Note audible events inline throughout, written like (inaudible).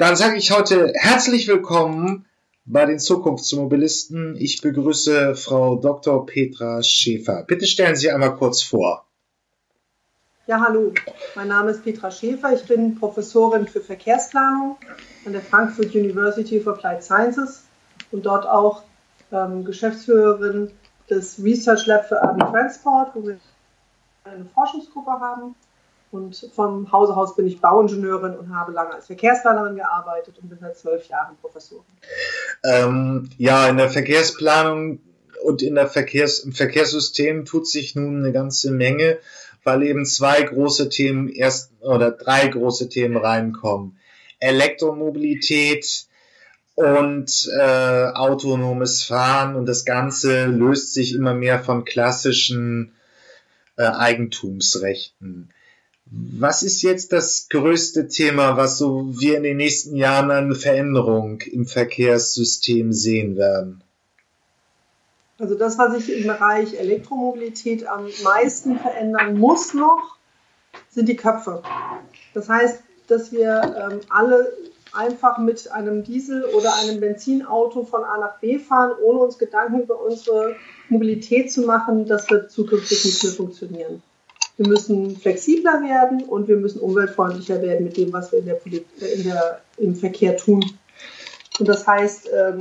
Dann sage ich heute herzlich willkommen bei den Zukunftsmobilisten. Ich begrüße Frau Dr. Petra Schäfer. Bitte stellen Sie einmal kurz vor. Ja, hallo. Mein Name ist Petra Schäfer. Ich bin Professorin für Verkehrsplanung an der Frankfurt University of Applied Sciences und dort auch ähm, Geschäftsführerin des Research Lab für Urban Transport, wo wir eine Forschungsgruppe haben. Und vom Hause aus bin ich Bauingenieurin und habe lange als Verkehrsplanerin gearbeitet und bin seit zwölf Jahren Professorin. Ähm, ja, in der Verkehrsplanung und in der Verkehrs im Verkehrssystem tut sich nun eine ganze Menge, weil eben zwei große Themen erst oder drei große Themen reinkommen. Elektromobilität und äh, autonomes Fahren und das Ganze löst sich immer mehr von klassischen äh, Eigentumsrechten. Was ist jetzt das größte Thema, was so wir in den nächsten Jahren eine Veränderung im Verkehrssystem sehen werden? Also das, was sich im Bereich Elektromobilität am meisten verändern muss noch, sind die Köpfe. Das heißt, dass wir ähm, alle einfach mit einem Diesel- oder einem Benzinauto von A nach B fahren, ohne uns Gedanken über unsere Mobilität zu machen, das wird zukünftig nicht mehr funktionieren. Wir müssen flexibler werden und wir müssen umweltfreundlicher werden mit dem, was wir in der, äh, in der im Verkehr tun. Und das heißt, ähm,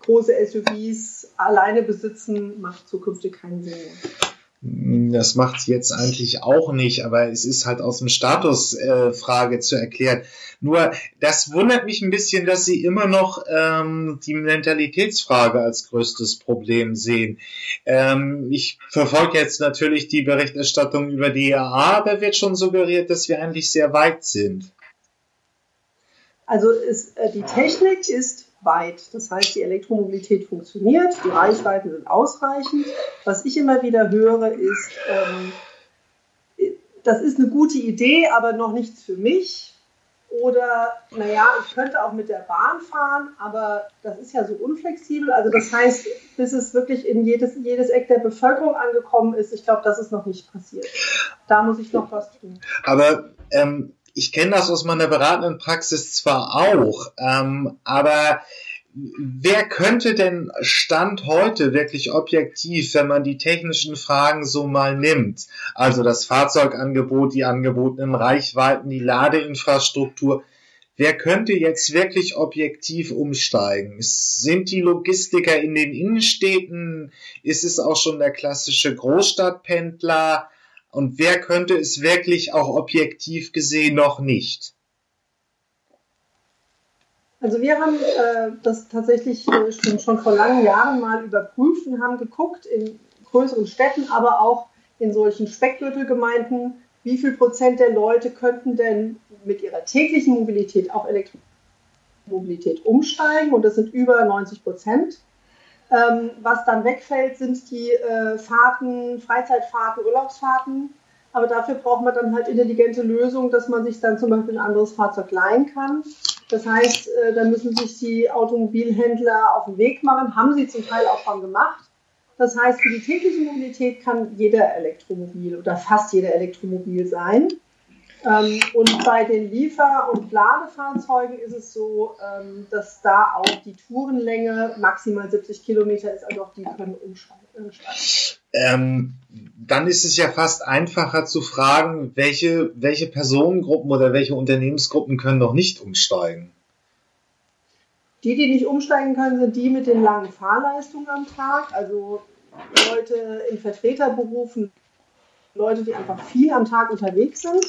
große SUVs alleine besitzen macht zukünftig keinen Sinn mehr. Das macht jetzt eigentlich auch nicht, aber es ist halt aus dem Statusfrage äh, zu erklären. Nur, das wundert mich ein bisschen, dass Sie immer noch ähm, die Mentalitätsfrage als größtes Problem sehen. Ähm, ich verfolge jetzt natürlich die Berichterstattung über die IAA, da wird schon suggeriert, dass wir eigentlich sehr weit sind. Also ist, äh, die Technik ist weit. Das heißt, die Elektromobilität funktioniert, die Reichweiten sind ausreichend. Was ich immer wieder höre, ist, ähm, das ist eine gute Idee, aber noch nichts für mich. Oder, naja, ich könnte auch mit der Bahn fahren, aber das ist ja so unflexibel. Also das heißt, bis es wirklich in jedes, jedes Eck der Bevölkerung angekommen ist, ich glaube, das ist noch nicht passiert. Da muss ich noch was tun. Aber ähm, ich kenne das aus meiner beratenden Praxis zwar auch, ähm, aber wer könnte denn Stand heute wirklich objektiv, wenn man die technischen Fragen so mal nimmt, also das Fahrzeugangebot, die angebotenen Reichweiten, die Ladeinfrastruktur, wer könnte jetzt wirklich objektiv umsteigen? Sind die Logistiker in den Innenstädten? Ist es auch schon der klassische Großstadtpendler? Und wer könnte es wirklich auch objektiv gesehen noch nicht? Also wir haben äh, das tatsächlich äh, schon, schon vor langen Jahren mal überprüft und haben geguckt in größeren Städten, aber auch in solchen Speckgürtelgemeinden, wie viel Prozent der Leute könnten denn mit ihrer täglichen Mobilität auf Elektromobilität umsteigen und das sind über 90 Prozent. Ähm, was dann wegfällt, sind die äh, Fahrten, Freizeitfahrten, Urlaubsfahrten. Aber dafür braucht man dann halt intelligente Lösungen, dass man sich dann zum Beispiel ein anderes Fahrzeug leihen kann. Das heißt, äh, da müssen sich die Automobilhändler auf den Weg machen, haben sie zum Teil auch schon gemacht. Das heißt, für die tägliche Mobilität kann jeder Elektromobil oder fast jeder Elektromobil sein. Ähm, und bei den Liefer- und Ladefahrzeugen ist es so, ähm, dass da auch die Tourenlänge maximal 70 Kilometer ist, also auch die können umsteigen. Ähm, dann ist es ja fast einfacher zu fragen, welche, welche Personengruppen oder welche Unternehmensgruppen können noch nicht umsteigen. Die, die nicht umsteigen können, sind die mit den langen Fahrleistungen am Tag, also Leute in Vertreterberufen, Leute, die einfach viel am Tag unterwegs sind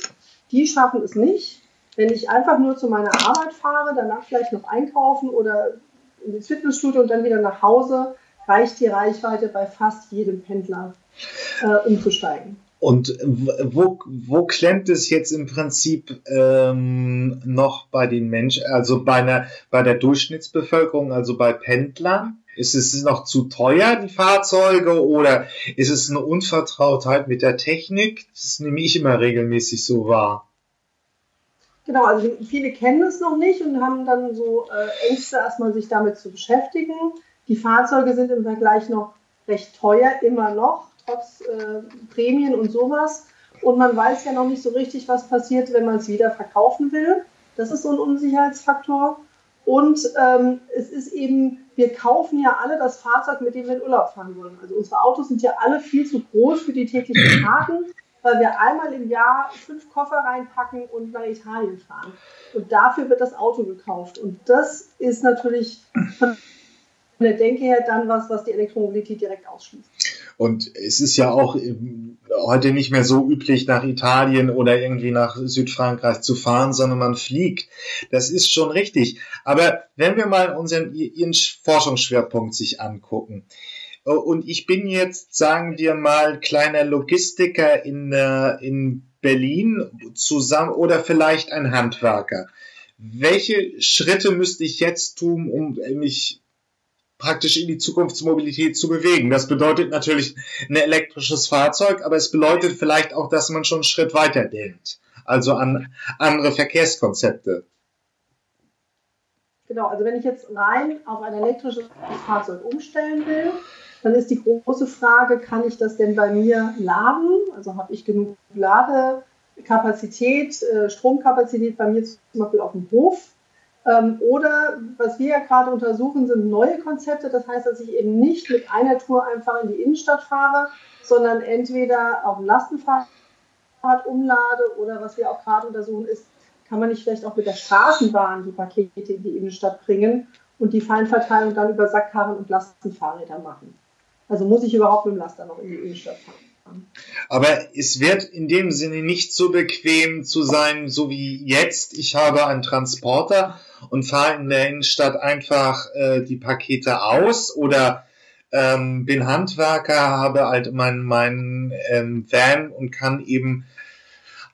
die schaffen es nicht. Wenn ich einfach nur zu meiner Arbeit fahre, danach vielleicht noch einkaufen oder ins Fitnessstudio und dann wieder nach Hause, reicht die Reichweite bei fast jedem Pendler äh, umzusteigen. Und wo, wo klemmt es jetzt im Prinzip ähm, noch bei den Menschen, also bei, einer, bei der Durchschnittsbevölkerung, also bei Pendlern? Ist es noch zu teuer, die Fahrzeuge, oder ist es eine Unvertrautheit mit der Technik? Das nehme ich immer regelmäßig so wahr. Genau, also viele kennen es noch nicht und haben dann so äh, Ängste, erstmal sich damit zu beschäftigen. Die Fahrzeuge sind im Vergleich noch recht teuer, immer noch, trotz äh, Prämien und sowas. Und man weiß ja noch nicht so richtig, was passiert, wenn man es wieder verkaufen will. Das ist so ein Unsicherheitsfaktor. Und ähm, es ist eben, wir kaufen ja alle das Fahrzeug, mit dem wir in Urlaub fahren wollen. Also unsere Autos sind ja alle viel zu groß für die täglichen Fahrten, weil wir einmal im Jahr fünf Koffer reinpacken und nach Italien fahren. Und dafür wird das Auto gekauft. Und das ist natürlich von der Denke her dann was, was die Elektromobilität direkt ausschließt. Und es ist ja auch heute nicht mehr so üblich, nach Italien oder irgendwie nach Südfrankreich zu fahren, sondern man fliegt. Das ist schon richtig. Aber wenn wir mal unseren Ihren Forschungsschwerpunkt sich angucken, äh, und ich bin jetzt, sagen wir mal, kleiner Logistiker in, äh, in Berlin zusammen oder vielleicht ein Handwerker. Welche Schritte müsste ich jetzt tun, um mich praktisch in die Zukunftsmobilität zu bewegen. Das bedeutet natürlich ein elektrisches Fahrzeug, aber es bedeutet vielleicht auch, dass man schon einen Schritt weiter denkt. Also an andere Verkehrskonzepte. Genau, also wenn ich jetzt rein auf ein elektrisches Fahrzeug umstellen will, dann ist die große Frage, kann ich das denn bei mir laden? Also habe ich genug Ladekapazität, äh, Stromkapazität bei mir zum Beispiel auf dem Hof? Ähm, oder was wir ja gerade untersuchen, sind neue Konzepte. Das heißt, dass ich eben nicht mit einer Tour einfach in die Innenstadt fahre, sondern entweder auf dem Lastenfahrrad umlade oder was wir auch gerade untersuchen ist, kann man nicht vielleicht auch mit der Straßenbahn die Pakete in die Innenstadt bringen und die Feinverteilung dann über Sackkarren und Lastenfahrräder machen. Also muss ich überhaupt mit dem Laster noch in die Innenstadt fahren. Aber es wird in dem Sinne nicht so bequem zu sein, so wie jetzt. Ich habe einen Transporter und fahre in der Innenstadt einfach äh, die Pakete aus oder ähm, bin Handwerker, habe halt meinen mein, ähm, Van und kann eben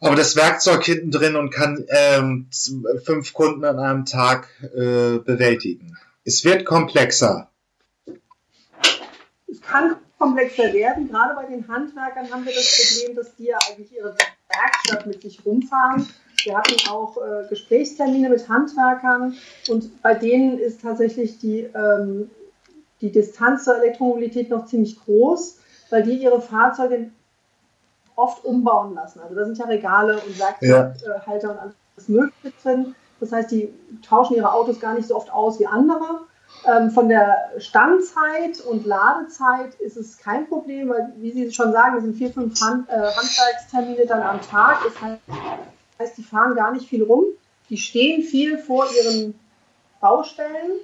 aber das Werkzeug hinten drin und kann ähm, fünf Kunden an einem Tag äh, bewältigen. Es wird komplexer. Es kann komplexer werden. Gerade bei den Handwerkern haben wir das Problem, dass die ja eigentlich ihre Werkstatt mit sich rumfahren. Wir hatten auch äh, Gesprächstermine mit Handwerkern und bei denen ist tatsächlich die, ähm, die Distanz zur Elektromobilität noch ziemlich groß, weil die ihre Fahrzeuge oft umbauen lassen. Also da sind ja Regale und Werkzeughalter ja. und alles Mögliche drin. Das heißt, die tauschen ihre Autos gar nicht so oft aus wie andere. Ähm, von der Standzeit und Ladezeit ist es kein Problem, weil, wie Sie schon sagen, es sind vier, fünf Hand, äh, Handwerkstermine dann am Tag. Das heißt, die fahren gar nicht viel rum. Die stehen viel vor ihren Baustellen,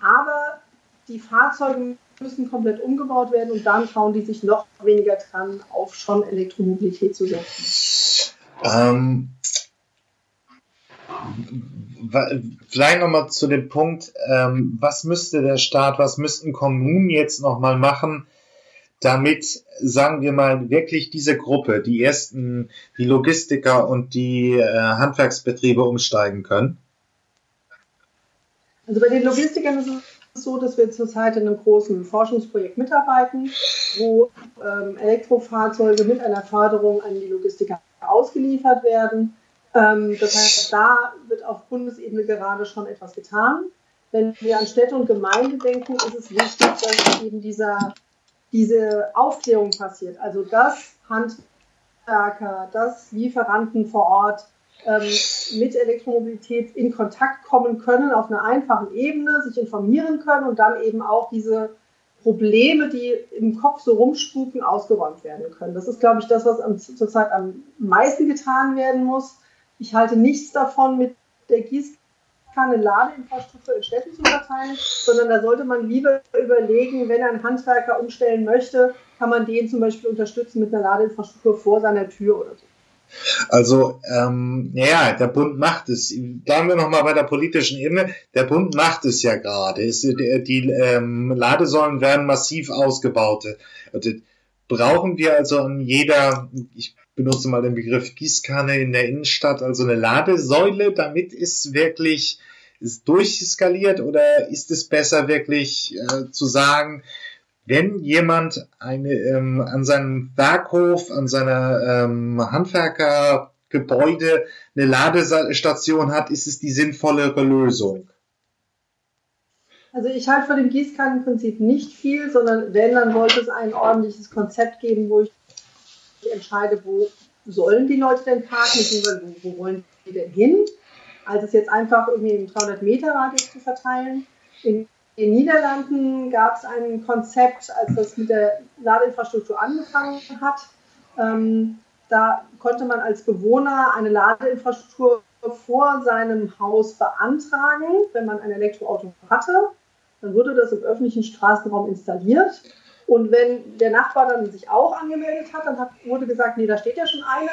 aber die Fahrzeuge müssen komplett umgebaut werden und dann trauen die sich noch weniger dran, auf schon Elektromobilität zu setzen. Ähm, vielleicht nochmal zu dem Punkt, ähm, was müsste der Staat, was müssten Kommunen jetzt nochmal machen, damit, sagen wir mal, wirklich diese Gruppe, die ersten, die Logistiker und die äh, Handwerksbetriebe umsteigen können? Also bei den Logistikern ist es so, dass wir zurzeit in einem großen Forschungsprojekt mitarbeiten, wo ähm, Elektrofahrzeuge mit einer Förderung an die Logistiker ausgeliefert werden ähm, das heißt, da wird auf Bundesebene gerade schon etwas getan. Wenn wir an Städte und Gemeinde denken, ist es wichtig, dass eben dieser, diese Aufklärung passiert. Also dass Handwerker, dass Lieferanten vor Ort ähm, mit Elektromobilität in Kontakt kommen können auf einer einfachen Ebene, sich informieren können und dann eben auch diese Probleme, die im Kopf so rumspuken, ausgeräumt werden können. Das ist, glaube ich, das, was zurzeit am meisten getan werden muss. Ich halte nichts davon, mit der Gießkanne Ladeinfrastruktur in Städten zu verteilen, sondern da sollte man lieber überlegen, wenn ein Handwerker umstellen möchte, kann man den zum Beispiel unterstützen mit einer Ladeinfrastruktur vor seiner Tür oder so. Also, ähm, ja, der Bund macht es. Bleiben wir nochmal bei der politischen Ebene. Der Bund macht es ja gerade. Die, die ähm, Ladesäulen werden massiv ausgebaut. Brauchen wir also an jeder, ich benutze mal den Begriff Gießkanne in der Innenstadt, also eine Ladesäule, damit ist wirklich ist durchskaliert oder ist es besser wirklich äh, zu sagen, wenn jemand eine, ähm, an seinem Werkhof, an seiner ähm, Handwerkergebäude eine Ladestation hat, ist es die sinnvollere Lösung? Also ich halte von dem Gießkannenprinzip nicht viel, sondern wenn, dann sollte es ein ordentliches Konzept geben, wo ich entscheide, wo sollen die Leute denn parken, wo, wo wollen die denn hin. Als es jetzt einfach irgendwie im 300 Meter Radius zu verteilen. In den Niederlanden gab es ein Konzept, als das mit der Ladeinfrastruktur angefangen hat. Ähm, da konnte man als Bewohner eine Ladeinfrastruktur vor seinem Haus beantragen, wenn man ein Elektroauto hatte. Dann wurde das im öffentlichen Straßenraum installiert. Und wenn der Nachbar dann sich auch angemeldet hat, dann hat, wurde gesagt, nee, da steht ja schon einer.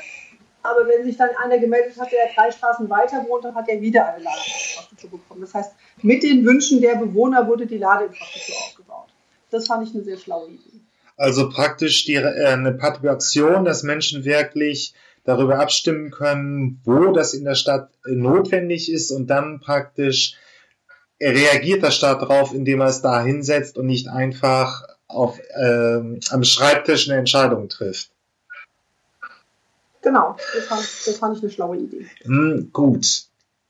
Aber wenn sich dann einer gemeldet hat, der drei Straßen weiter wohnt, dann hat er wieder eine Ladeinfrastruktur bekommen. Das heißt, mit den Wünschen der Bewohner wurde die Ladeinfrastruktur aufgebaut. Das fand ich eine sehr schlaue Idee. Also praktisch die, äh, eine Partizipation, dass Menschen wirklich darüber abstimmen können, wo das in der Stadt äh, notwendig ist und dann praktisch reagiert der Staat darauf, indem er es da hinsetzt und nicht einfach auf, äh, am Schreibtisch eine Entscheidung trifft. Genau, das fand, das fand ich eine schlaue Idee. Hm, gut.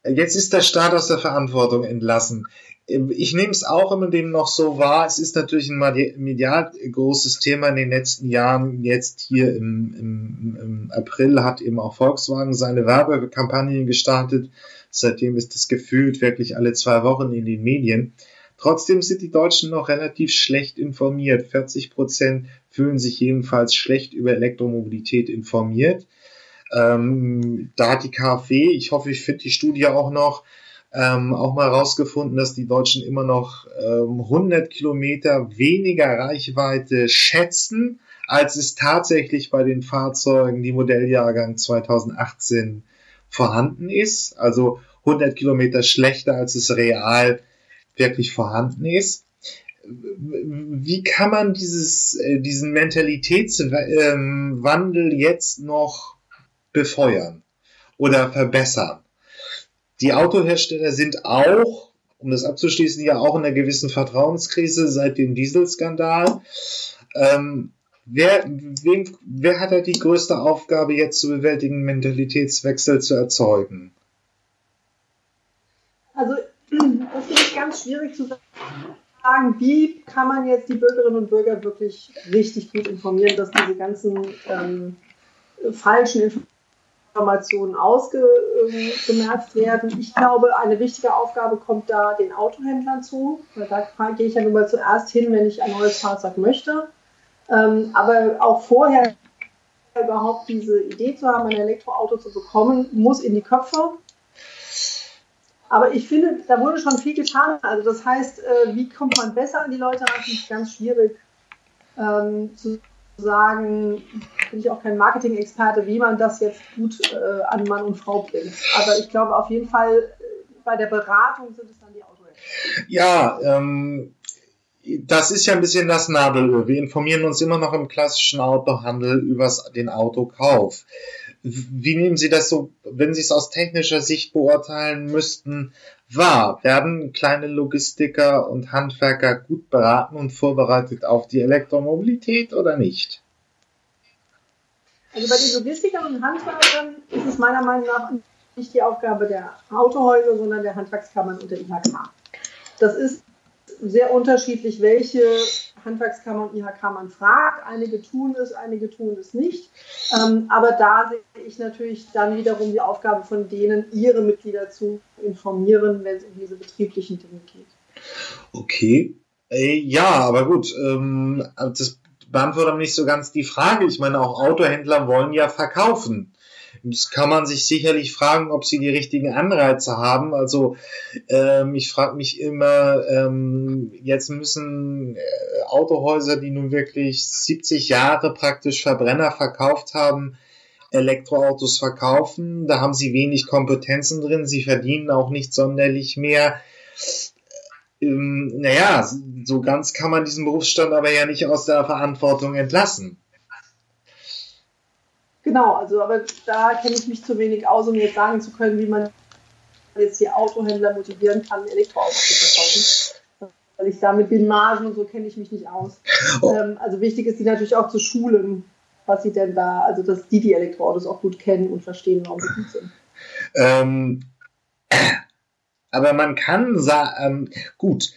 Jetzt ist der Staat aus der Verantwortung entlassen. Ich nehme es auch immer dem noch so wahr. Es ist natürlich ein medial großes Thema in den letzten Jahren. Jetzt hier im, im, im April hat eben auch Volkswagen seine Werbekampagne gestartet. Seitdem ist das gefühlt wirklich alle zwei Wochen in den Medien. Trotzdem sind die Deutschen noch relativ schlecht informiert. 40 Prozent fühlen sich jedenfalls schlecht über Elektromobilität informiert. Ähm, da hat die KfW, ich hoffe, ich finde die Studie auch noch, ähm, auch mal rausgefunden, dass die Deutschen immer noch ähm, 100 Kilometer weniger Reichweite schätzen, als es tatsächlich bei den Fahrzeugen, die Modelljahrgang 2018 vorhanden ist. Also 100 Kilometer schlechter, als es real wirklich vorhanden ist. Wie kann man dieses, äh, diesen Mentalitätswandel jetzt noch befeuern oder verbessern. Die Autohersteller sind auch, um das abzuschließen, ja auch in einer gewissen Vertrauenskrise seit dem Dieselskandal. Ähm, wer, wem, wer hat da die größte Aufgabe jetzt zu bewältigen, Mentalitätswechsel zu erzeugen? Also, (clears throat) das ist ganz schwierig zu sagen, wie kann man jetzt die Bürgerinnen und Bürger wirklich richtig gut informieren, dass diese ganzen ähm, falschen Informationen Informationen ausgemerzt werden. Ich glaube, eine wichtige Aufgabe kommt da den Autohändlern zu. Da gehe ich ja nun mal zuerst hin, wenn ich ein neues Fahrzeug möchte. Ähm, aber auch vorher überhaupt diese Idee zu haben, ein Elektroauto zu bekommen, muss in die Köpfe. Aber ich finde, da wurde schon viel getan. Also das heißt, äh, wie kommt man besser an die Leute ran, ist ganz schwierig ähm, zu sagen, bin ich auch kein Marketing-Experte, wie man das jetzt gut äh, an Mann und Frau bringt. Aber ich glaube auf jeden Fall, äh, bei der Beratung sind es dann die Autohändler. Ja, ähm, das ist ja ein bisschen das Nadelöhr. Wir informieren uns immer noch im klassischen Autohandel über den Autokauf. Wie nehmen Sie das so, wenn Sie es aus technischer Sicht beurteilen müssten, wahr? Werden kleine Logistiker und Handwerker gut beraten und vorbereitet auf die Elektromobilität oder nicht? Also bei den Logistikern und Handwerkern ist es meiner Meinung nach nicht die Aufgabe der Autohäuser, sondern der Handwerkskammern und der IHK. Das ist sehr unterschiedlich, welche Handwerkskammer und IHK man fragt. Einige tun es, einige tun es nicht. Ähm, aber da sehe ich natürlich dann wiederum die Aufgabe von denen, ihre Mitglieder zu informieren, wenn es um diese betrieblichen Dinge geht. Okay. Äh, ja, aber gut. Ähm, das beantwortet nicht so ganz die Frage. Ich meine, auch Autohändler wollen ja verkaufen. Das kann man sich sicherlich fragen, ob sie die richtigen Anreize haben. Also ähm, ich frage mich immer, ähm, jetzt müssen äh, Autohäuser, die nun wirklich 70 Jahre praktisch Verbrenner verkauft haben, Elektroautos verkaufen. Da haben sie wenig Kompetenzen drin. Sie verdienen auch nicht sonderlich mehr. Ähm, naja, so ganz kann man diesen Berufsstand aber ja nicht aus der Verantwortung entlassen. Genau, also aber da kenne ich mich zu wenig aus, um jetzt sagen zu können, wie man jetzt die Autohändler motivieren kann, Elektroautos zu verkaufen. Weil ich da mit den Margen und so kenne ich mich nicht aus. Oh. Ähm, also wichtig ist, die natürlich auch zu schulen, was sie denn da, also dass die die Elektroautos auch gut kennen und verstehen, warum sie gut sind. Ähm, aber man kann sagen, ähm, gut,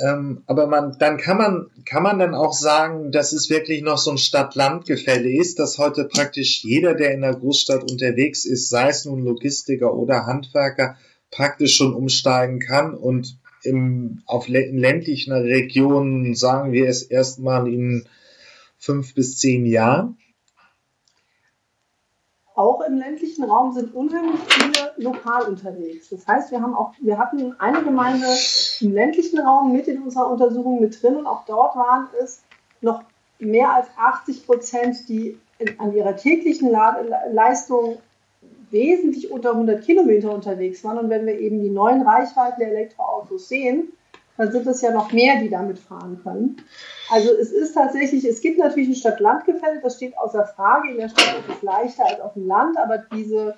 Ähm, aber man, dann kann man, kann man dann auch sagen, dass es wirklich noch so ein Stadt-Land-Gefälle ist, dass heute praktisch jeder, der in der Großstadt unterwegs ist, sei es nun Logistiker oder Handwerker, praktisch schon umsteigen kann und im, auf ländlichen Regionen sagen wir es erstmal in fünf bis zehn Jahren. Auch im ländlichen Raum sind unheimlich viele lokal unterwegs. Das heißt, wir haben auch, wir hatten eine Gemeinde im ländlichen Raum mit in unserer Untersuchung mit drin und auch dort waren es noch mehr als 80 Prozent, die in, an ihrer täglichen Leistung wesentlich unter 100 Kilometer unterwegs waren. Und wenn wir eben die neuen Reichweiten der Elektroautos sehen, dann sind es ja noch mehr, die damit fahren können. Also es ist tatsächlich, es gibt natürlich ein Stadt-Land-Gefälle, das steht außer Frage. In der Stadt ist es leichter als auf dem Land, aber diese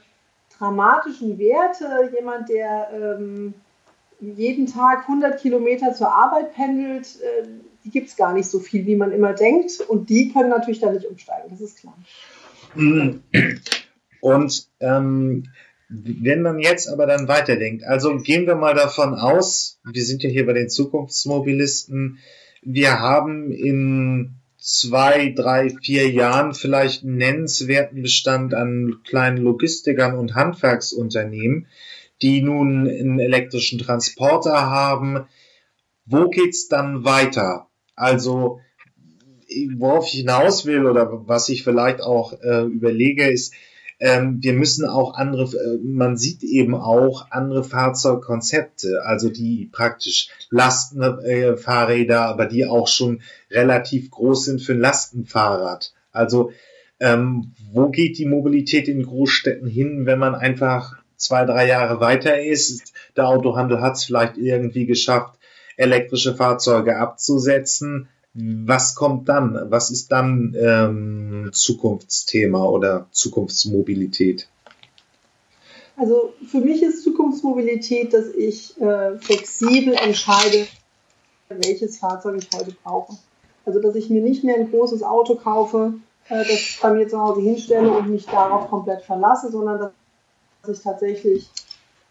dramatischen Werte, jemand, der ähm, jeden Tag 100 Kilometer zur Arbeit pendelt, äh, die gibt es gar nicht so viel, wie man immer denkt. Und die können natürlich da nicht umsteigen, das ist klar. Und ähm, wenn man jetzt aber dann weiterdenkt, also gehen wir mal davon aus, wir sind ja hier bei den Zukunftsmobilisten, wir haben in zwei, drei, vier Jahren vielleicht einen nennenswerten Bestand an kleinen Logistikern und Handwerksunternehmen, die nun einen elektrischen Transporter haben. Wo geht's dann weiter? Also, worauf ich hinaus will oder was ich vielleicht auch äh, überlege, ist, ähm, wir müssen auch andere, äh, man sieht eben auch andere Fahrzeugkonzepte, also die praktisch Lastenfahrräder, aber die auch schon relativ groß sind für ein Lastenfahrrad. Also ähm, wo geht die Mobilität in Großstädten hin, wenn man einfach zwei, drei Jahre weiter ist? Der Autohandel hat es vielleicht irgendwie geschafft, elektrische Fahrzeuge abzusetzen was kommt dann? Was ist dann ähm, Zukunftsthema oder Zukunftsmobilität? Also für mich ist Zukunftsmobilität, dass ich äh, flexibel entscheide, welches Fahrzeug ich heute brauche. Also dass ich mir nicht mehr ein großes Auto kaufe, äh, das bei mir zu Hause hinstelle und mich darauf komplett verlasse, sondern dass ich tatsächlich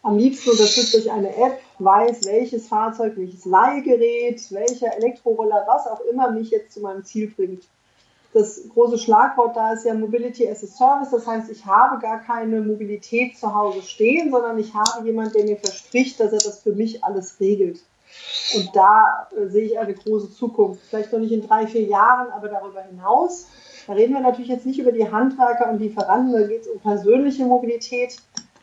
am liebsten unterstützt durch eine App, weiß, welches Fahrzeug, welches Leihgerät, welcher Elektroroller, was auch immer mich jetzt zu meinem Ziel bringt. Das große Schlagwort da ist ja Mobility as a Service. Das heißt, ich habe gar keine Mobilität zu Hause stehen, sondern ich habe jemanden, der mir verspricht, dass er das für mich alles regelt. Und da äh, sehe ich eine große Zukunft. Vielleicht noch nicht in drei, vier Jahren, aber darüber hinaus. Da reden wir natürlich jetzt nicht über die Handwerker und Lieferanten, da geht es um persönliche Mobilität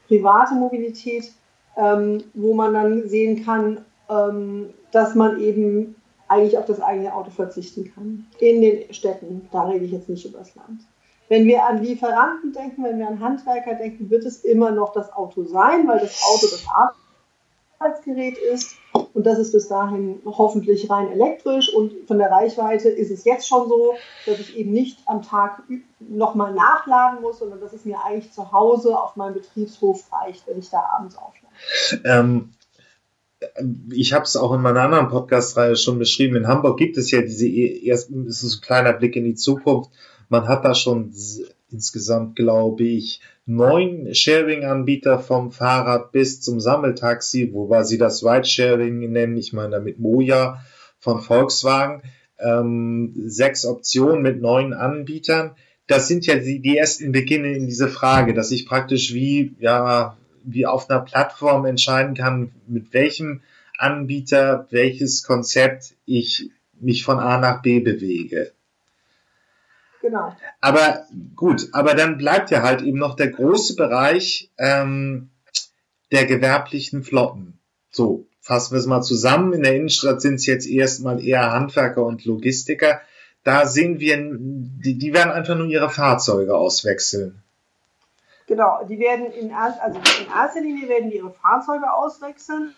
private Mobilität, ähm, wo man dann sehen kann, ähm, dass man eben eigentlich auf das eigene Auto verzichten kann. In den Städten, da rede ich jetzt nicht über das Land. Wenn wir an Lieferanten denken, wenn wir an Handwerker denken, wird es immer noch das Auto sein, weil das Auto das Arbeitsgerät ist. Und das ist bis dahin hoffentlich rein elektrisch. Und von der Reichweite ist es jetzt schon so, dass ich eben nicht am Tag nochmal nachladen muss, sondern dass es mir eigentlich zu Hause auf meinem Betriebshof reicht, wenn ich da abends auflade. Ähm, ich habe es auch in meiner anderen Podcast-Reihe schon beschrieben. In Hamburg gibt es ja diese ersten, es ist ein kleiner Blick in die Zukunft. Man hat da schon insgesamt, glaube ich, neun Sharing-Anbieter vom Fahrrad bis zum Sammeltaxi, wobei sie das Ride-Sharing nennen. Ich meine damit Moja von Volkswagen. Ähm, sechs Optionen mit neun Anbietern. Das sind ja die, die ersten Beginne in diese Frage, dass ich praktisch wie, ja, wie auf einer Plattform entscheiden kann, mit welchem Anbieter, welches Konzept ich mich von A nach B bewege. Genau. Aber gut, aber dann bleibt ja halt eben noch der große Bereich ähm, der gewerblichen Flotten. So, fassen wir es mal zusammen. In der Innenstadt sind es jetzt erstmal eher Handwerker und Logistiker. Da sehen wir, die, die werden einfach nur ihre Fahrzeuge auswechseln. Genau, die werden in, also in erster Linie werden die ihre Fahrzeuge auswechseln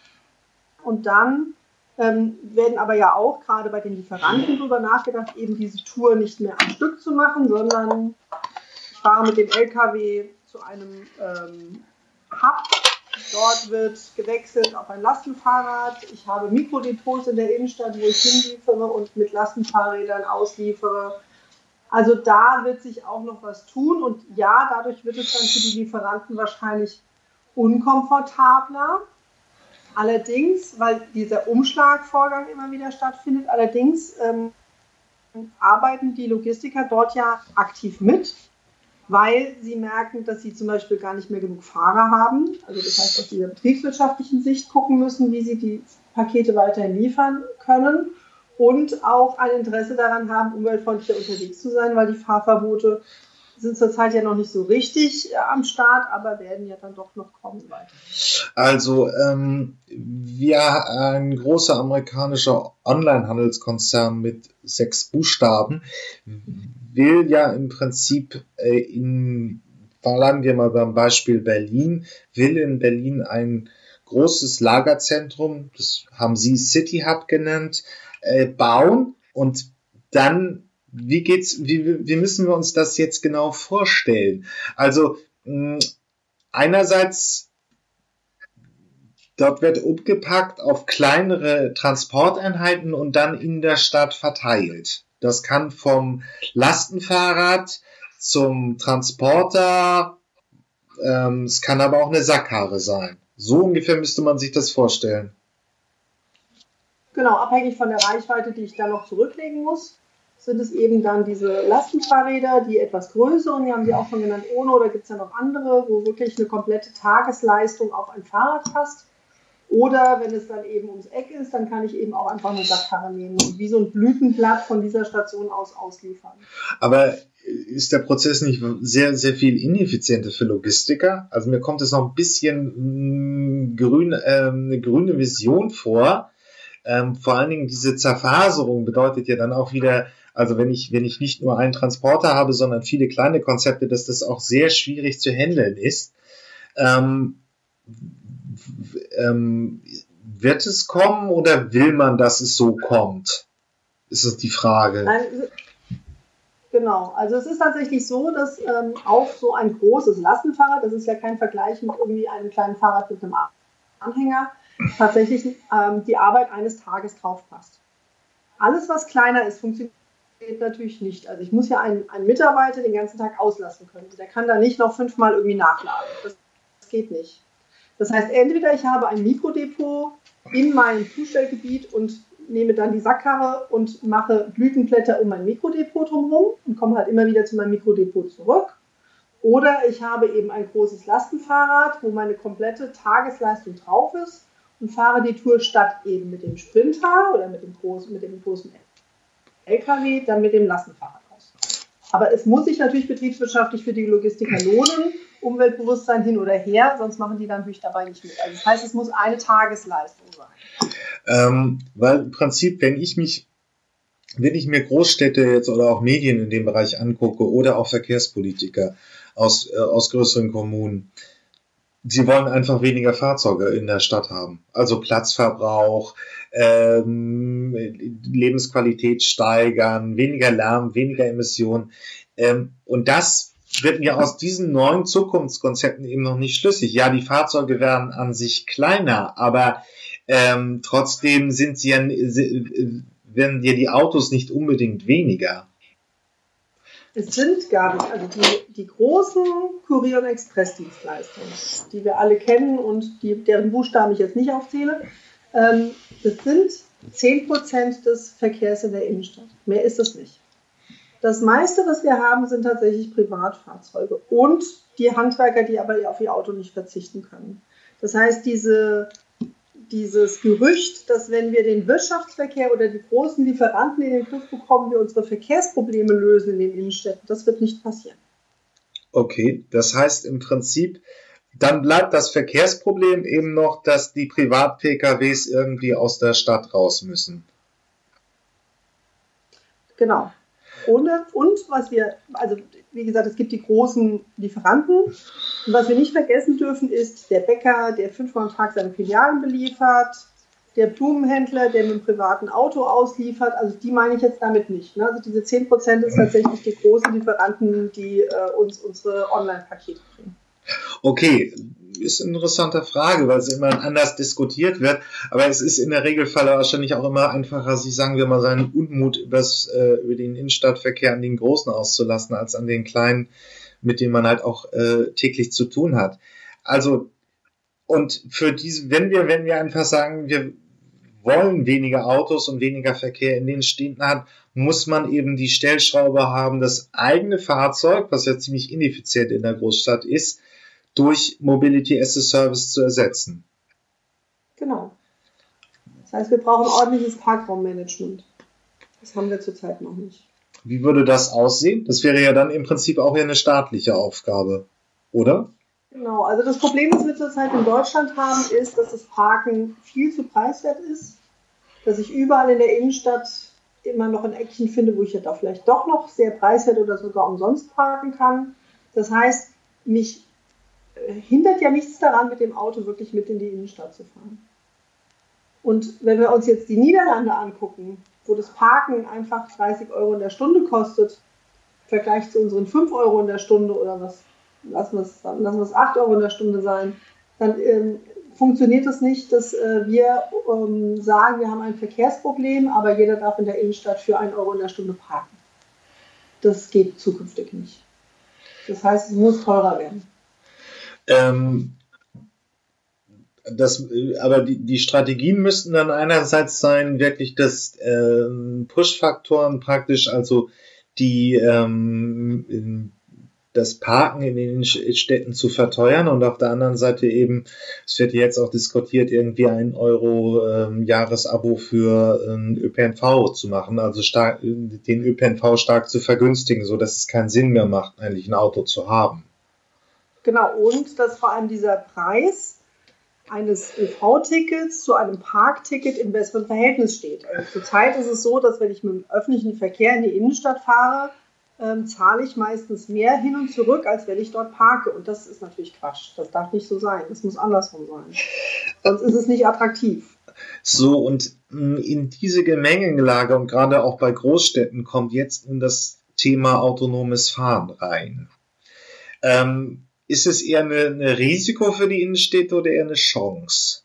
und dann ähm, werden aber ja auch gerade bei den Lieferanten darüber nachgedacht, eben diese Tour nicht mehr am Stück zu machen, sondern ich fahre mit dem LKW zu einem ähm, Hub. Dort wird gewechselt auf ein Lastenfahrrad. Ich habe Mikrodepots in der Innenstadt, wo ich hinliefere und mit Lastenfahrrädern ausliefere. Also da wird sich auch noch was tun und ja, dadurch wird es dann für die Lieferanten wahrscheinlich unkomfortabler. Allerdings, weil dieser Umschlagvorgang immer wieder stattfindet, allerdings ähm, arbeiten die Logistiker dort ja aktiv mit, weil sie merken, dass sie zum Beispiel gar nicht mehr genug Fahrer haben. Also das heißt, aus dieser betriebswirtschaftlichen Sicht gucken müssen, wie sie die Pakete weiterhin liefern können und auch ein Interesse daran haben, umweltfreundlicher unterwegs zu sein, weil die Fahrverbote sind zurzeit ja noch nicht so richtig äh, am Start, aber werden ja dann doch noch kommen. Also ähm, wir ein großer amerikanischer Online-Handelskonzern mit sechs Buchstaben will ja im Prinzip äh, in bleiben wir mal beim Beispiel Berlin, will in Berlin ein großes Lagerzentrum, das haben sie City Hub genannt, äh, bauen und dann wie geht's, wie, wie müssen wir uns das jetzt genau vorstellen? Also mh, einerseits dort wird umgepackt auf kleinere Transporteinheiten und dann in der Stadt verteilt. Das kann vom Lastenfahrrad zum Transporter, ähm, es kann aber auch eine Sackkarre sein. So ungefähr müsste man sich das vorstellen. Genau, abhängig von der Reichweite, die ich da noch zurücklegen muss, sind es eben dann diese Lastenfahrräder, die etwas größeren, die haben Sie auch schon genannt, ohne, oder gibt es ja noch andere, wo wirklich eine komplette Tagesleistung auf ein Fahrrad passt. Oder wenn es dann eben ums Eck ist, dann kann ich eben auch einfach eine Sackkarre nehmen und wie so ein Blütenblatt von dieser Station aus ausliefern. Aber ist der Prozess nicht sehr, sehr viel ineffizienter für Logistiker? Also mir kommt es noch ein bisschen mh, mm, grün, äh, eine grüne Vision vor. Ähm, vor allen Dingen diese Zerfaserung bedeutet ja dann auch wieder, also wenn ich, wenn ich nicht nur einen Transporter habe, sondern viele kleine Konzepte, dass das auch sehr schwierig zu handeln ist. Ähm, ähm, wird es kommen oder will man, dass es so kommt? Ist es die Frage. Genau. Also es ist tatsächlich so, dass ähm, auf so ein großes Lastenfahrrad, das ist ja kein Vergleich mit irgendwie einem kleinen Fahrrad mit einem Anhänger, tatsächlich ähm, die Arbeit eines Tages drauf passt. Alles, was kleiner ist, funktioniert natürlich nicht. Also ich muss ja einen, einen Mitarbeiter den ganzen Tag auslassen können. Der kann da nicht noch fünfmal irgendwie nachladen. Das, das geht nicht. Das heißt, entweder ich habe ein Mikrodepot in meinem Zustellgebiet und nehme dann die Sackkarre und mache Blütenblätter um mein Mikrodepot drumherum und komme halt immer wieder zu meinem Mikrodepot zurück. Oder ich habe eben ein großes Lastenfahrrad, wo meine komplette Tagesleistung drauf ist und fahre die Tour statt eben mit dem Sprinter oder mit dem großen, mit dem großen LKW, dann mit dem Lastenfahrrad aus. Aber es muss sich natürlich betriebswirtschaftlich für die Logistiker lohnen, Umweltbewusstsein hin oder her, sonst machen die dann natürlich dabei nicht mit. Also das heißt, es muss eine Tagesleistung sein. Ähm, weil im Prinzip, wenn ich mich, wenn ich mir Großstädte jetzt oder auch Medien in dem Bereich angucke oder auch Verkehrspolitiker aus, äh, aus größeren Kommunen, sie wollen einfach weniger Fahrzeuge in der Stadt haben. Also Platzverbrauch, ähm, Lebensqualität steigern, weniger Lärm, weniger Emissionen. Ähm, und das wird mir aus diesen neuen Zukunftskonzepten eben noch nicht schlüssig. Ja, die Fahrzeuge werden an sich kleiner, aber ähm, trotzdem sind sie ja, werden dir die Autos nicht unbedingt weniger. Es sind gar nicht, also die, die großen Kurier- und Expressdienstleistungen, die wir alle kennen und die, deren Buchstaben ich jetzt nicht aufzähle, ähm, das sind 10% des Verkehrs in der Innenstadt. Mehr ist es nicht. Das meiste, was wir haben, sind tatsächlich Privatfahrzeuge und die Handwerker, die aber auf ihr Auto nicht verzichten können. Das heißt, diese dieses Gerücht, dass wenn wir den Wirtschaftsverkehr oder die großen Lieferanten in den Griff bekommen, wir unsere Verkehrsprobleme lösen in den Innenstädten. Das wird nicht passieren. Okay, das heißt im Prinzip, dann bleibt das Verkehrsproblem eben noch, dass die Privat-PKWs irgendwie aus der Stadt raus müssen. Genau. Und, und was wir, also wie gesagt, es gibt die großen Lieferanten. Und was wir nicht vergessen dürfen, ist der Bäcker, der fünfmal am Tag seine Filialen beliefert, der Blumenhändler, der mit einem privaten Auto ausliefert. Also die meine ich jetzt damit nicht. Ne? Also diese 10% ist tatsächlich die großen Lieferanten, die äh, uns unsere Online-Pakete bringen. Okay, ist eine interessante Frage, weil sie immer anders diskutiert wird. Aber es ist in der Regelfall wahrscheinlich auch immer einfacher, sich, sagen wir mal, seinen Unmut übers, äh, über den Innenstadtverkehr an den Großen auszulassen, als an den Kleinen, mit denen man halt auch äh, täglich zu tun hat. Also und für diese, wenn wir, wenn wir einfach sagen, wir wollen weniger Autos und weniger Verkehr in den Städten haben, muss man eben die Stellschraube haben, das eigene Fahrzeug, was ja ziemlich ineffizient in der Großstadt ist, durch Mobility as a Service zu ersetzen. Genau. Das heißt, wir brauchen ordentliches Parkraummanagement. Das haben wir zurzeit noch nicht. Wie würde das aussehen? Das wäre ja dann im Prinzip auch eine staatliche Aufgabe, oder? Genau, also das Problem, das wir zurzeit in Deutschland haben, ist, dass das Parken viel zu preiswert ist, dass ich überall in der Innenstadt immer noch ein Eckchen finde, wo ich ja da vielleicht doch noch sehr preiswert oder sogar umsonst parken kann. Das heißt, mich äh, hindert ja nichts daran, mit dem Auto wirklich mit in die Innenstadt zu fahren. Und wenn wir uns jetzt die Niederlande angucken, wo das Parken einfach 30 Euro in der Stunde kostet, im Vergleich zu unseren 5 Euro in der Stunde oder was, lassen wir es, lassen wir es 8 Euro in der Stunde sein, dann ähm, funktioniert es das nicht, dass äh, wir ähm, sagen, wir haben ein Verkehrsproblem, aber jeder darf in der Innenstadt für 1 Euro in der Stunde parken. Das geht zukünftig nicht. Das heißt, es muss teurer werden. Ähm, das, aber die, die Strategien müssten dann einerseits sein, wirklich das äh, Push-Faktoren praktisch, also die ähm, das Parken in den Städten zu verteuern und auf der anderen Seite eben, es wird jetzt auch diskutiert, irgendwie ein Euro ähm, Jahresabo für ähm, ÖPNV zu machen, also stark, den ÖPNV stark zu vergünstigen, so dass es keinen Sinn mehr macht, eigentlich ein Auto zu haben. Genau, und dass vor allem dieser Preis eines ÖV-Tickets zu einem Parkticket im besseren Verhältnis steht. Also zurzeit ist es so, dass wenn ich mit dem öffentlichen Verkehr in die Innenstadt fahre, ähm, zahle ich meistens mehr hin und zurück, als wenn ich dort parke. Und das ist natürlich Quatsch. Das darf nicht so sein. Das muss andersrum sein. Sonst ist es nicht attraktiv. So, und hm, in diese Gemengelage und gerade auch bei Großstädten kommt jetzt nun das Thema autonomes Fahren rein. Ähm, ist es eher ein Risiko für die Innenstädte oder eher eine Chance?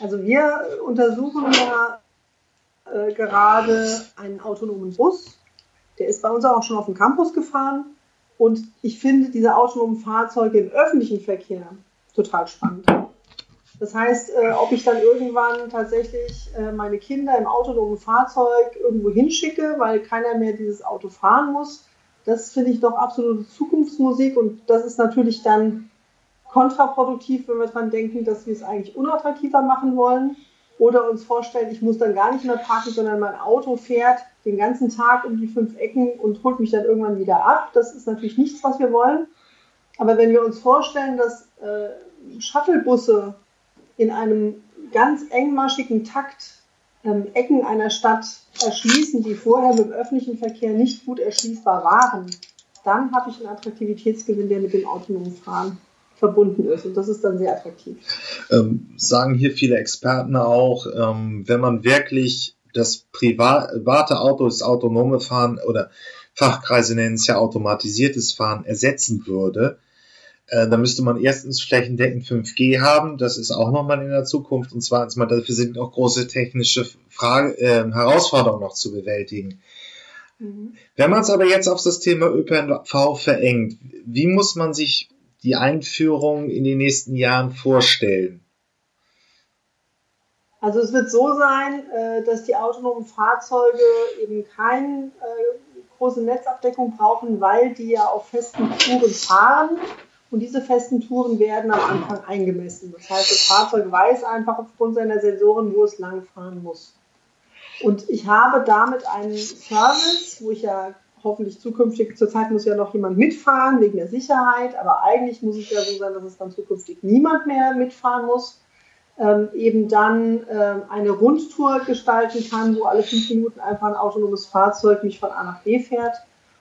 Also wir untersuchen ja äh, gerade einen autonomen Bus. Der ist bei uns auch schon auf dem Campus gefahren. Und ich finde diese autonomen Fahrzeuge im öffentlichen Verkehr total spannend. Das heißt, äh, ob ich dann irgendwann tatsächlich äh, meine Kinder im autonomen Fahrzeug irgendwo hinschicke, weil keiner mehr dieses Auto fahren muss, das finde ich doch absolute Zukunftsmusik und das ist natürlich dann kontraproduktiv, wenn wir daran denken, dass wir es eigentlich unattraktiver machen wollen oder uns vorstellen, ich muss dann gar nicht mehr parken, sondern mein Auto fährt den ganzen Tag um die fünf Ecken und holt mich dann irgendwann wieder ab. Das ist natürlich nichts, was wir wollen. Aber wenn wir uns vorstellen, dass äh, Shuttlebusse in einem ganz engmaschigen Takt ähm, Ecken einer Stadt erschließen, die vorher mit dem öffentlichen Verkehr nicht gut erschließbar waren, dann habe ich einen Attraktivitätsgewinn, der mit dem autonomen Fahren verbunden ist. Und das ist dann sehr attraktiv. Ähm, sagen hier viele Experten auch, ähm, wenn man wirklich das private Auto, das autonome Fahren oder Fachkreise nennen es ja automatisiertes Fahren ersetzen würde, äh, da müsste man erstens flächendeckend 5G haben, das ist auch nochmal in der Zukunft. Und zweitens mal, dafür sind auch große technische Frage, äh, Herausforderungen noch zu bewältigen. Mhm. Wenn man es aber jetzt auf das Thema ÖPNV verengt, wie muss man sich die Einführung in den nächsten Jahren vorstellen? Also es wird so sein, äh, dass die autonomen Fahrzeuge eben keine äh, große Netzabdeckung brauchen, weil die ja auf festen Touren fahren und diese festen Touren werden am Anfang eingemessen. Das heißt, das Fahrzeug weiß einfach aufgrund seiner Sensoren, wo es lang fahren muss. Und ich habe damit einen Service, wo ich ja hoffentlich zukünftig, zurzeit muss ja noch jemand mitfahren wegen der Sicherheit, aber eigentlich muss es ja so sein, dass es dann zukünftig niemand mehr mitfahren muss, ähm, eben dann ähm, eine Rundtour gestalten kann, wo alle fünf Minuten einfach ein autonomes Fahrzeug mich von A nach B fährt.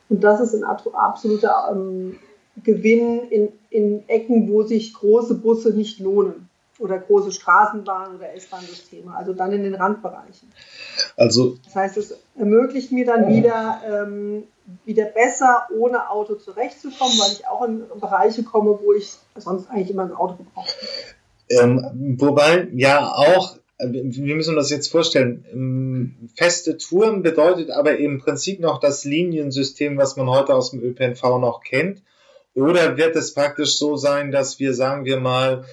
Und das ist ein absoluter ähm, Gewinn in, in Ecken, wo sich große Busse nicht lohnen oder große Straßenbahn- oder S-Bahn-Systeme, also dann in den Randbereichen. Also das heißt, es ermöglicht mir dann wieder, ähm, wieder besser ohne Auto zurechtzukommen, weil ich auch in Bereiche komme, wo ich sonst eigentlich immer ein Auto gebraucht Ähm, wobei ja auch, wir müssen uns das jetzt vorstellen, ähm, feste Touren bedeutet aber im Prinzip noch das Liniensystem, was man heute aus dem ÖPNV noch kennt oder wird es praktisch so sein, dass wir, sagen wir mal,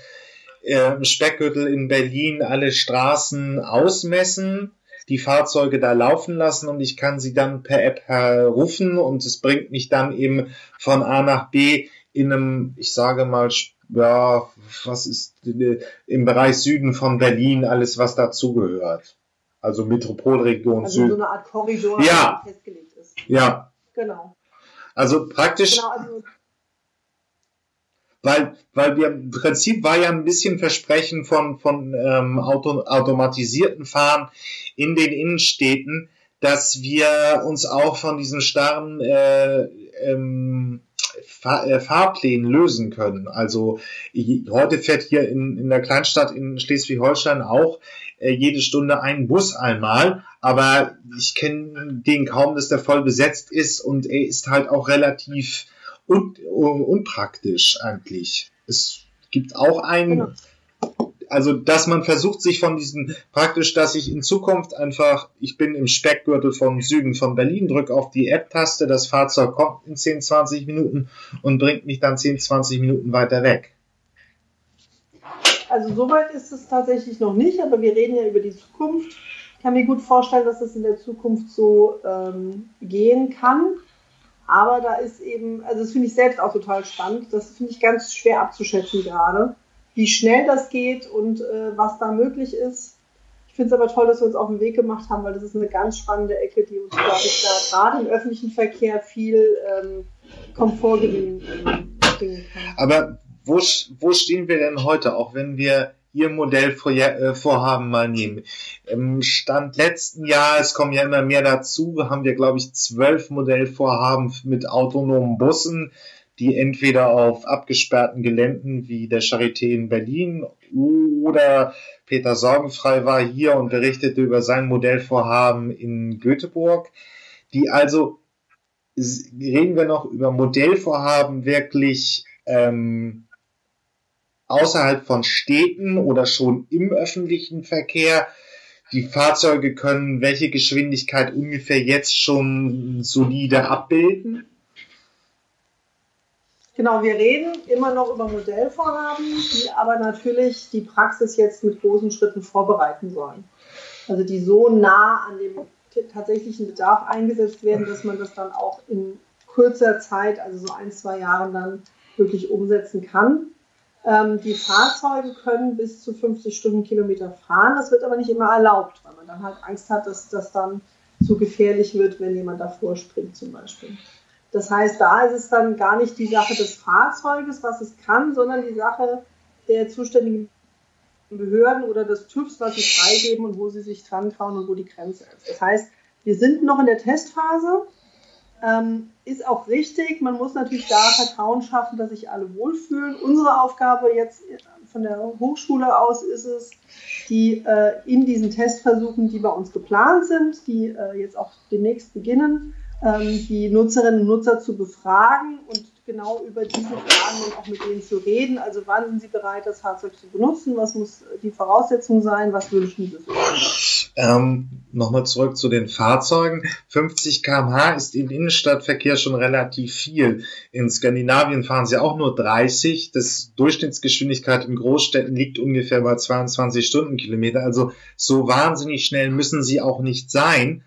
im Speckgürtel in Berlin alle Straßen ausmessen, die Fahrzeuge da laufen lassen und ich kann sie dann per App rufen und es bringt mich dann eben von A nach B in einem, ich sage mal, ja, was ist im Bereich Süden von Berlin alles, was dazugehört. Also Metropolregion also Süd. Also so eine Art Korridor, ja. festgelegt ist. Ja. Genau. Also praktisch. Genau, also weil, weil wir im Prinzip war ja ein bisschen Versprechen von, von ähm, Auto, automatisierten Fahren in den Innenstädten, dass wir uns auch von diesen starren äh, ähm, äh, Fahrplänen lösen können. Also heute fährt hier in, in der Kleinstadt in Schleswig-Holstein auch äh, jede Stunde ein Bus einmal, aber ich kenne den kaum, dass der voll besetzt ist und er ist halt auch relativ un unpraktisch eigentlich. Es gibt auch einen, genau. also dass man versucht, sich von diesen praktisch, dass ich in Zukunft einfach, ich bin im Speckgürtel vom Süden von Berlin, drücke auf die App-Taste, das Fahrzeug kommt in 10, 20 Minuten und bringt mich dann 10, 20 Minuten weiter weg. Also soweit ist es tatsächlich noch nicht, aber wir reden ja über die Zukunft. Ich kann mir gut vorstellen, dass es in der Zukunft so ähm, gehen kann. Aber da ist eben, also das finde ich selbst auch total spannend. Das finde ich ganz schwer abzuschätzen gerade, wie schnell das geht und äh, was da möglich ist. Ich finde es aber toll, dass wir uns auf den Weg gemacht haben, weil das ist eine ganz spannende Ecke, die uns, glaube ich, da gerade im öffentlichen Verkehr viel ähm, Komfort gewinnen kann. Aber wo, wo stehen wir denn heute, auch wenn wir Ihr Modellvorhaben mal nehmen. Im Stand letzten Jahr, es kommen ja immer mehr dazu, haben wir, glaube ich, zwölf Modellvorhaben mit autonomen Bussen, die entweder auf abgesperrten Geländen wie der Charité in Berlin oder Peter Sorgenfrei war hier und berichtete über sein Modellvorhaben in Göteborg, die also, reden wir noch über Modellvorhaben wirklich ähm, außerhalb von Städten oder schon im öffentlichen Verkehr. Die Fahrzeuge können welche Geschwindigkeit ungefähr jetzt schon solide abbilden? Genau, wir reden immer noch über Modellvorhaben, die aber natürlich die Praxis jetzt mit großen Schritten vorbereiten sollen. Also die so nah an dem tatsächlichen Bedarf eingesetzt werden, dass man das dann auch in kurzer Zeit, also so ein, zwei Jahren dann wirklich umsetzen kann. Ähm, die Fahrzeuge können bis zu 50 Stundenkilometer fahren. Das wird aber nicht immer erlaubt, weil man dann halt Angst hat, dass das dann zu gefährlich wird, wenn jemand davor springt zum Beispiel. Das heißt, da ist es dann gar nicht die Sache des Fahrzeuges, was es kann, sondern die Sache der zuständigen Behörden oder des TÜVs, was sie freigeben und wo sie sich dran trauen und wo die Grenze ist. Das heißt, wir sind noch in der Testphase. Ähm, ist auch richtig. Man muss natürlich da Vertrauen schaffen, dass sich alle wohlfühlen. Unsere Aufgabe jetzt von der Hochschule aus ist es, die äh, in diesen Testversuchen, die bei uns geplant sind, die äh, jetzt auch demnächst beginnen, ähm, die Nutzerinnen und Nutzer zu befragen und genau über diese Fragen und auch mit denen zu reden. Also wann sind Sie bereit, das Fahrzeug zu benutzen? Was muss die Voraussetzung sein? Was wünschen Sie sich? Ähm, Nochmal zurück zu den Fahrzeugen. 50 km/h ist im Innenstadtverkehr schon relativ viel. In Skandinavien fahren sie auch nur 30. Das Durchschnittsgeschwindigkeit in Großstädten liegt ungefähr bei 22 Stundenkilometer. Also so wahnsinnig schnell müssen sie auch nicht sein.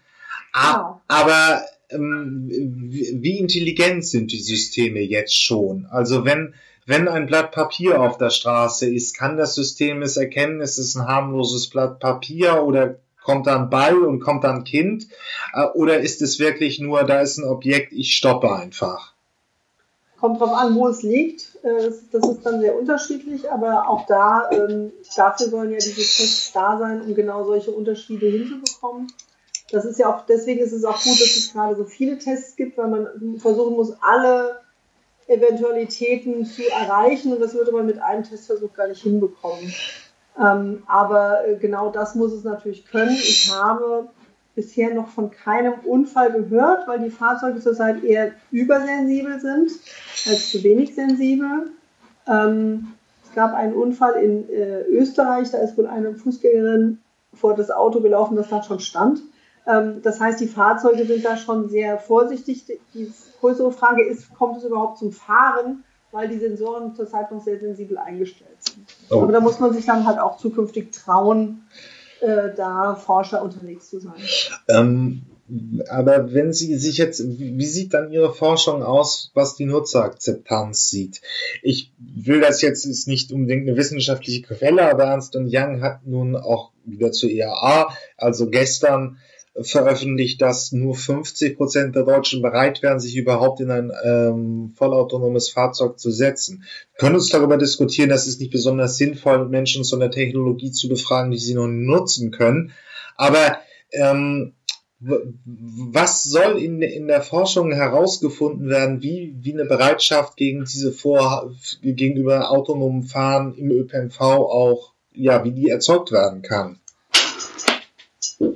Genau. Aber ähm, wie intelligent sind die Systeme jetzt schon? Also wenn, wenn ein Blatt Papier auf der Straße ist, kann das System es erkennen, ist es ein harmloses Blatt Papier oder kommt da ein Ball und kommt da ein Kind? Äh, oder ist es wirklich nur, da ist ein Objekt, ich stoppe einfach? Kommt drauf an, wo es liegt. Äh, das ist dann sehr unterschiedlich, aber auch da, ähm, dafür sollen ja diese Tests da sein, um genau solche Unterschiede hinzubekommen. Das ist ja auch, deswegen ist es auch gut, dass es gerade so viele Tests gibt, weil man versuchen muss, alle Eventualitäten zu erreichen und das würde man mit einem Testversuch gar nicht hinbekommen. Ähm, aber äh, genau das muss es natürlich können. Ich habe bisher noch von keinem Unfall gehört, weil die Fahrzeuge zurzeit eher übersensibel sind als zu wenig sensibel. Ähm, es gab einen Unfall in äh, Österreich, da ist wohl eine Fußgängerin vor das Auto gelaufen, das da schon stand. Ähm, das heißt, die Fahrzeuge sind da schon sehr vorsichtig. Die größere Frage ist, kommt es überhaupt zum Fahren, weil die Sensoren zurzeit noch sehr sensibel eingestellt sind. Oh. Aber da muss man sich dann halt auch zukünftig trauen, äh, da Forscher unterwegs zu sein. Ähm, aber wenn Sie sich jetzt, wie sieht dann Ihre Forschung aus, was die Nutzerakzeptanz sieht? Ich will das jetzt, ist nicht unbedingt eine wissenschaftliche Quelle, aber Ernst Young hat nun auch wieder zur EAA, also gestern veröffentlicht, dass nur 50 Prozent der Deutschen bereit wären, sich überhaupt in ein ähm, vollautonomes Fahrzeug zu setzen. Wir können uns darüber diskutieren, dass es nicht besonders sinnvoll, Menschen zu einer Technologie zu befragen, die sie noch nutzen können. Aber ähm, was soll in, in der Forschung herausgefunden werden, wie, wie eine Bereitschaft gegen diese Vor gegenüber autonomen Fahren im ÖPNV auch, ja, wie die erzeugt werden kann?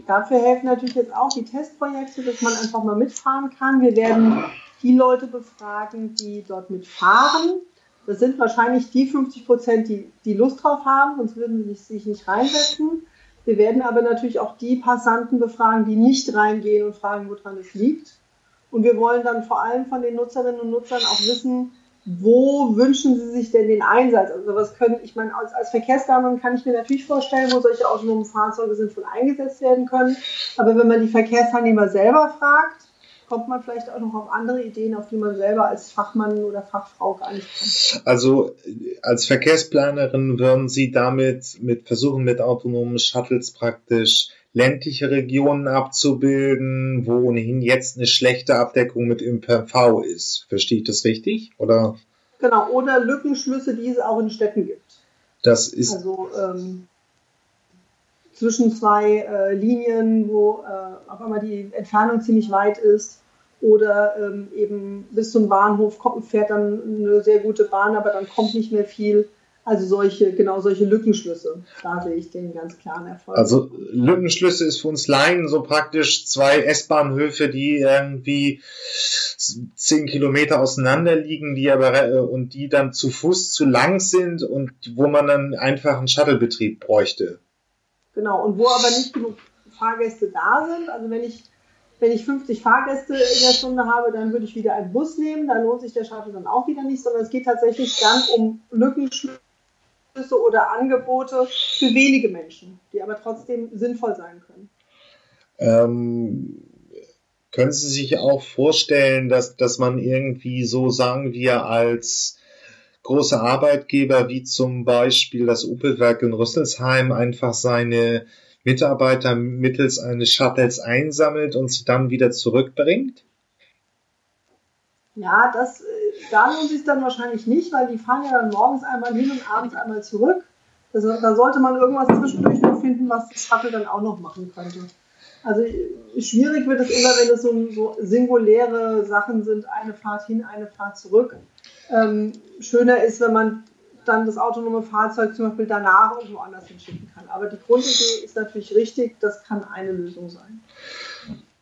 Dafür helfen natürlich jetzt auch die Testprojekte, dass man einfach mal mitfahren kann. Wir werden die Leute befragen, die dort mitfahren. Das sind wahrscheinlich die 50 Prozent, die, die Lust drauf haben, sonst würden sie sich nicht reinsetzen. Wir werden aber natürlich auch die Passanten befragen, die nicht reingehen und fragen, woran es liegt. Und wir wollen dann vor allem von den Nutzerinnen und Nutzern auch wissen, wo wünschen Sie sich denn den Einsatz? Also was können, ich meine, als, als Verkehrsplanerin kann ich mir natürlich vorstellen, wo solche autonomen Fahrzeuge sinnvoll eingesetzt werden können. Aber wenn man die Verkehrsteilnehmer selber fragt, kommt man vielleicht auch noch auf andere Ideen, auf die man selber als Fachmann oder Fachfrau gar nicht kommt. Also als Verkehrsplanerin würden Sie damit mit versuchen, mit autonomen Shuttles praktisch ländliche Regionen abzubilden, wo ohnehin jetzt eine schlechte Abdeckung mit ÖPNV ist. Verstehe ich das richtig? Oder? Genau, oder Lückenschlüsse, die es auch in Städten gibt. Das ist. Also ähm, zwischen zwei äh, Linien, wo äh, auf einmal die Entfernung ziemlich weit ist. Oder ähm, eben bis zum Bahnhof kommt, fährt dann eine sehr gute Bahn, aber dann kommt nicht mehr viel. Also solche, genau solche Lückenschlüsse, da sehe ich den ganz klaren Erfolg. Also Lückenschlüsse ist für uns Laien so praktisch zwei S-Bahnhöfe, die irgendwie zehn Kilometer auseinander liegen, die aber äh, und die dann zu Fuß zu lang sind und wo man dann einfach einen Shuttlebetrieb bräuchte. Genau, und wo aber nicht genug Fahrgäste da sind. Also wenn ich, wenn ich 50 Fahrgäste in der Stunde habe, dann würde ich wieder einen Bus nehmen. Da lohnt sich der Shuttle dann auch wieder nicht, sondern es geht tatsächlich dann um Lückenschlüsse oder Angebote für wenige Menschen, die aber trotzdem sinnvoll sein können. Ähm, können Sie sich auch vorstellen, dass, dass man irgendwie so, sagen wir, als große Arbeitgeber wie zum Beispiel das Opelwerk in Rüsselsheim einfach seine Mitarbeiter mittels eines Shuttles einsammelt und sie dann wieder zurückbringt? Ja, das, da lohnt sich dann wahrscheinlich nicht, weil die fahren ja dann morgens einmal hin und abends einmal zurück. Also, da sollte man irgendwas zwischendurch noch finden, was das Shuttle dann auch noch machen könnte. Also schwierig wird es immer, wenn es so, so singuläre Sachen sind, eine Fahrt hin, eine Fahrt zurück. Ähm, schöner ist, wenn man dann das autonome Fahrzeug zum Beispiel danach irgendwo anders hinschicken kann. Aber die Grundidee ist natürlich richtig, das kann eine Lösung sein.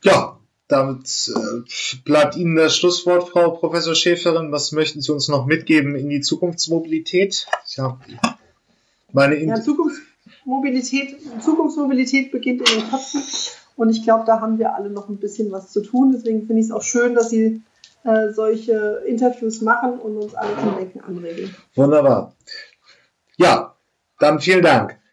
Ja, damit äh, bleibt Ihnen das Schlusswort, Frau Professor Schäferin. Was möchten Sie uns noch mitgeben in die Zukunftsmobilität? Ja, meine ja, Zukunftsmobilität, Zukunftsmobilität beginnt in den Köpfen und ich glaube, da haben wir alle noch ein bisschen was zu tun. Deswegen finde ich es auch schön, dass Sie äh, solche Interviews machen und uns alle zum Denken anregen. Wunderbar. Ja, dann vielen Dank.